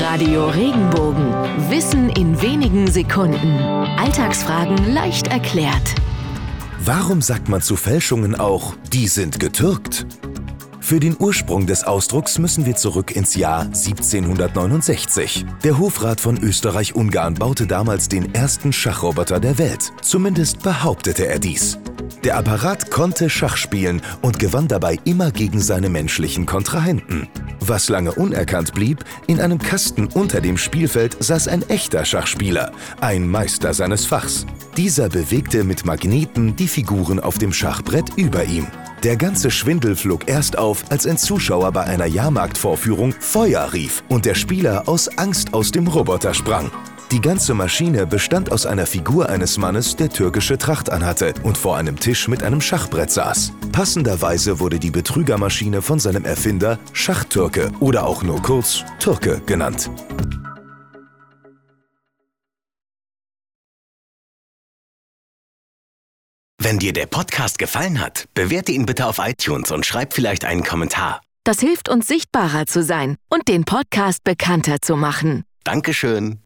Radio Regenbogen. Wissen in wenigen Sekunden. Alltagsfragen leicht erklärt. Warum sagt man zu Fälschungen auch, die sind getürkt? Für den Ursprung des Ausdrucks müssen wir zurück ins Jahr 1769. Der Hofrat von Österreich-Ungarn baute damals den ersten Schachroboter der Welt. Zumindest behauptete er dies. Der Apparat konnte Schach spielen und gewann dabei immer gegen seine menschlichen Kontrahenten. Was lange unerkannt blieb, in einem Kasten unter dem Spielfeld saß ein echter Schachspieler, ein Meister seines Fachs. Dieser bewegte mit Magneten die Figuren auf dem Schachbrett über ihm. Der ganze Schwindel flog erst auf, als ein Zuschauer bei einer Jahrmarktvorführung Feuer rief und der Spieler aus Angst aus dem Roboter sprang. Die ganze Maschine bestand aus einer Figur eines Mannes, der türkische Tracht anhatte und vor einem Tisch mit einem Schachbrett saß. Passenderweise wurde die Betrügermaschine von seinem Erfinder Schachtürke oder auch nur kurz Türke genannt. Wenn dir der Podcast gefallen hat, bewerte ihn bitte auf iTunes und schreib vielleicht einen Kommentar. Das hilft uns sichtbarer zu sein und den Podcast bekannter zu machen. Dankeschön.